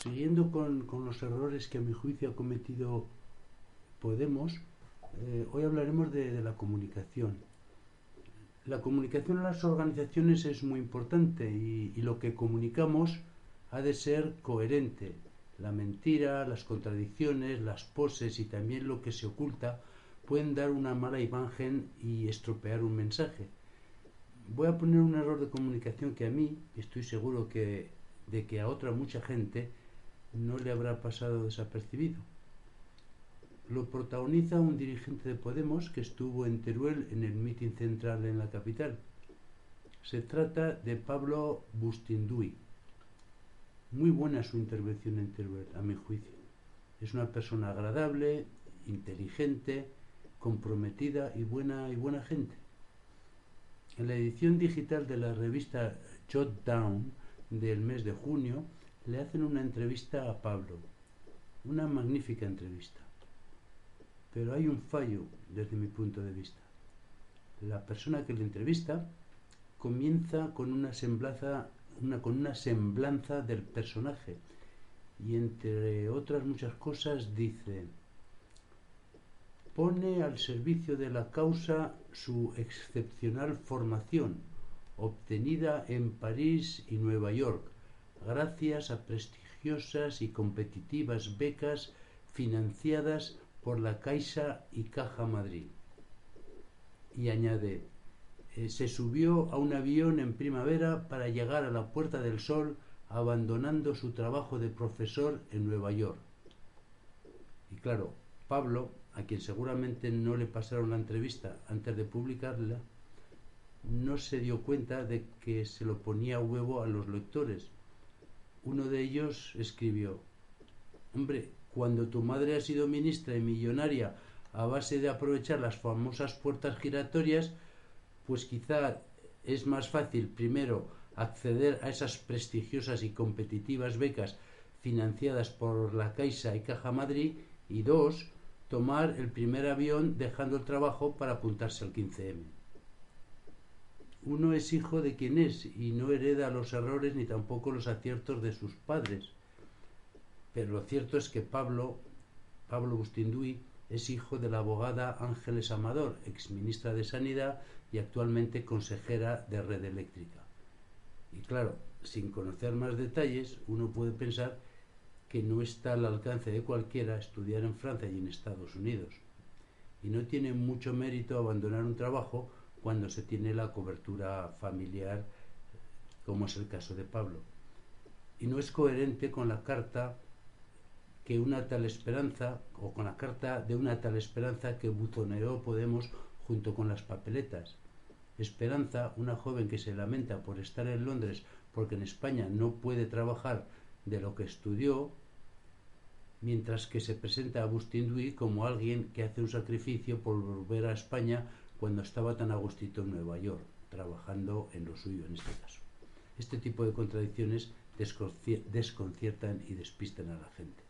Siguiendo con, los errores que a mi juicio ha cometido Podemos, eh, hoy hablaremos de, la comunicación. La comunicación en las organizaciones es muy importante y, y lo que comunicamos ha de ser coherente. La mentira, las contradicciones, las poses y también lo que se oculta pueden dar una mala imagen y estropear un mensaje. Voy a poner un error de comunicación que a mí, estoy seguro que de que a otra mucha gente no le habrá pasado desapercibido. Lo protagoniza un dirigente de Podemos que estuvo en Teruel en el mitin central en la capital. Se trata de Pablo Bustinduy. Muy buena su intervención en Teruel, a mi juicio. Es una persona agradable, inteligente, comprometida y buena y buena gente. En la edición digital de la revista Jot Down del mes de junio le hacen una entrevista a Pablo. Una magnífica entrevista. Pero hay un fallo desde mi punto de vista. La persona que le entrevista comienza con una semblanza, con una semblanza del personaje y entre otras muchas cosas dice pone al servicio de la causa su excepcional formación obtenida en París y Nueva York gracias a prestigiosas y competitivas becas financiadas por la Caixa y Caja Madrid. Y añade, eh, se subió a un avión en primavera para llegar a la Puerta del Sol abandonando su trabajo de profesor en Nueva York. Y claro, Pablo, a quien seguramente no le pasaron la entrevista antes de publicarla, no se dio cuenta de que se lo ponía a huevo a los lectores. Uno de ellos escribió, hombre, cuando tu madre ha sido ministra y millonaria a base de aprovechar las famosas puertas giratorias, pues quizá es más fácil primero acceder a esas prestigiosas y competitivas becas financiadas por la Caixa y Caja Madrid y dos, tomar el primer avión dejando el trabajo para apuntarse al 15M. Uno es hijo de quien es y no hereda los errores ni tampoco los aciertos de sus padres. Pero lo cierto es que Pablo, Pablo Bustinduy, es hijo de la abogada Ángeles Amador, exministra de Sanidad y actualmente consejera de Red Eléctrica. Y claro, sin conocer más detalles, uno puede pensar que no está al alcance de cualquiera estudiar en Francia y en Estados Unidos. Y no tiene mucho mérito abandonar un trabajo cuando se tiene la cobertura familiar, como es el caso de Pablo. Y no es coherente con la carta que una tal esperanza, o con la carta de una tal esperanza que buzoneó Podemos junto con las papeletas. Esperanza, una joven que se lamenta por estar en Londres porque en España no puede trabajar de lo que estudió, mientras que se presenta a Agustín Duy como alguien que hace un sacrificio por volver a España cuando estaba tan agustito en Nueva York, trabajando en lo suyo en este caso. Este tipo de contradicciones desconciertan y despistan a la gente.